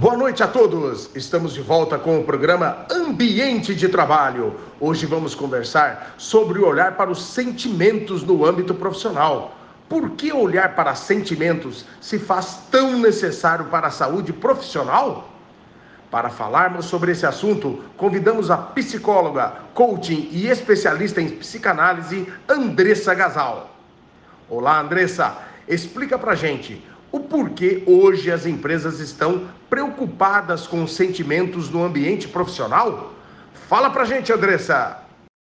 Boa noite a todos! Estamos de volta com o programa Ambiente de Trabalho. Hoje vamos conversar sobre o olhar para os sentimentos no âmbito profissional. Por que olhar para sentimentos se faz tão necessário para a saúde profissional? Para falarmos sobre esse assunto, convidamos a psicóloga, coaching e especialista em psicanálise, Andressa Gasal. Olá, Andressa, explica pra gente o porquê hoje as empresas estão preocupadas com os sentimentos no ambiente profissional? Fala pra gente, Andressa!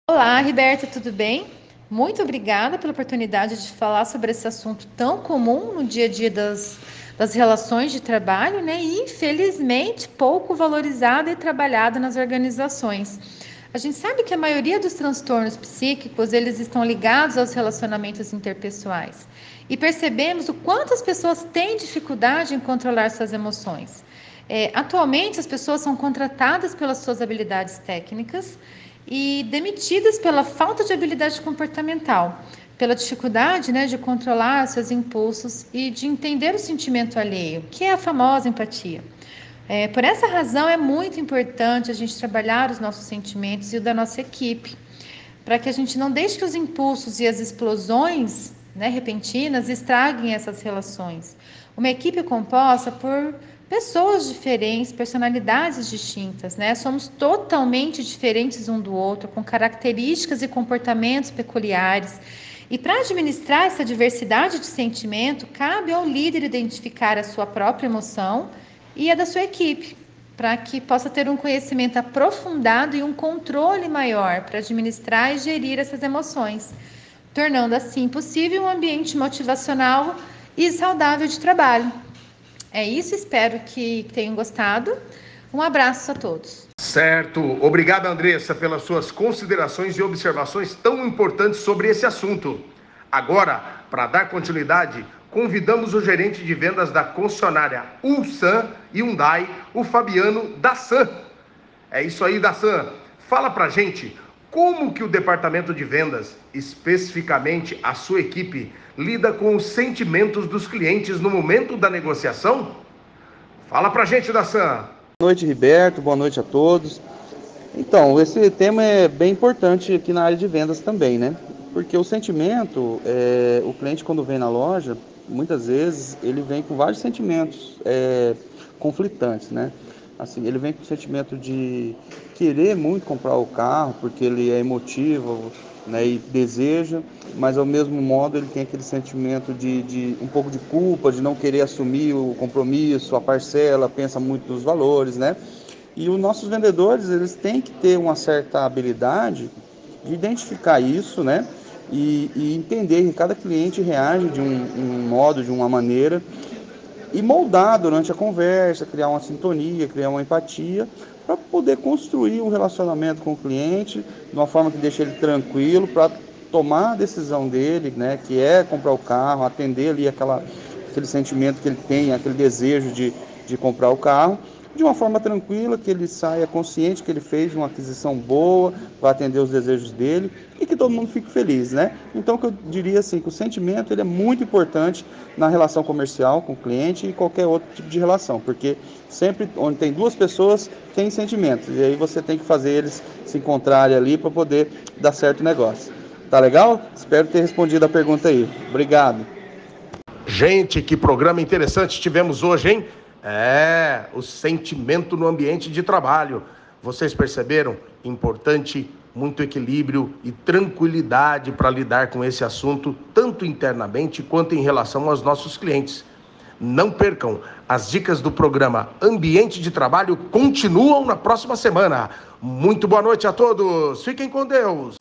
Olá, Roberta, tudo bem? Muito obrigada pela oportunidade de falar sobre esse assunto tão comum no dia a dia das, das relações de trabalho, né? E infelizmente pouco valorizado e trabalhado nas organizações. A gente sabe que a maioria dos transtornos psíquicos eles estão ligados aos relacionamentos interpessoais e percebemos o quanto as pessoas têm dificuldade em controlar suas emoções. É, atualmente, as pessoas são contratadas pelas suas habilidades técnicas e demitidas pela falta de habilidade comportamental, pela dificuldade né, de controlar seus impulsos e de entender o sentimento alheio, que é a famosa empatia. É, por essa razão, é muito importante a gente trabalhar os nossos sentimentos e o da nossa equipe, para que a gente não deixe que os impulsos e as explosões né, repentinas estraguem essas relações. Uma equipe composta por pessoas diferentes, personalidades distintas, né? Somos totalmente diferentes um do outro, com características e comportamentos peculiares. E para administrar essa diversidade de sentimento, cabe ao líder identificar a sua própria emoção e a da sua equipe, para que possa ter um conhecimento aprofundado e um controle maior para administrar e gerir essas emoções tornando assim possível um ambiente motivacional e saudável de trabalho. É isso, espero que tenham gostado. Um abraço a todos. Certo. Obrigado, Andressa, pelas suas considerações e observações tão importantes sobre esse assunto. Agora, para dar continuidade, convidamos o gerente de vendas da concessionária Ulsan Hyundai, o Fabiano Dassan. É isso aí, Dassan. Fala pra gente como que o departamento de vendas, especificamente a sua equipe, lida com os sentimentos dos clientes no momento da negociação? Fala pra gente, Dassan. Boa noite, Roberto. Boa noite a todos. Então, esse tema é bem importante aqui na área de vendas também, né? Porque o sentimento, é, o cliente quando vem na loja, muitas vezes ele vem com vários sentimentos é, conflitantes, né? Assim, ele vem com o sentimento de querer muito comprar o carro, porque ele é emotivo né, e deseja, mas ao mesmo modo ele tem aquele sentimento de, de um pouco de culpa, de não querer assumir o compromisso, a parcela, pensa muito nos valores, né? E os nossos vendedores, eles têm que ter uma certa habilidade de identificar isso, né? E, e entender que cada cliente reage de um, um modo, de uma maneira, e moldar durante a conversa, criar uma sintonia, criar uma empatia, para poder construir um relacionamento com o cliente de uma forma que deixe ele tranquilo, para tomar a decisão dele, né, que é comprar o carro, atender ali aquela, aquele sentimento que ele tem, aquele desejo de, de comprar o carro, de uma forma tranquila, que ele saia consciente que ele fez uma aquisição boa, para atender os desejos dele que todo mundo fique feliz, né? Então, que eu diria assim, que o sentimento ele é muito importante na relação comercial com o cliente e qualquer outro tipo de relação, porque sempre onde tem duas pessoas tem sentimentos e aí você tem que fazer eles se encontrarem ali para poder dar certo o negócio. Tá legal? Espero ter respondido a pergunta aí. Obrigado. Gente, que programa interessante tivemos hoje, hein? É, o sentimento no ambiente de trabalho. Vocês perceberam? Importante, muito equilíbrio e tranquilidade para lidar com esse assunto, tanto internamente quanto em relação aos nossos clientes. Não percam, as dicas do programa Ambiente de Trabalho continuam na próxima semana. Muito boa noite a todos, fiquem com Deus.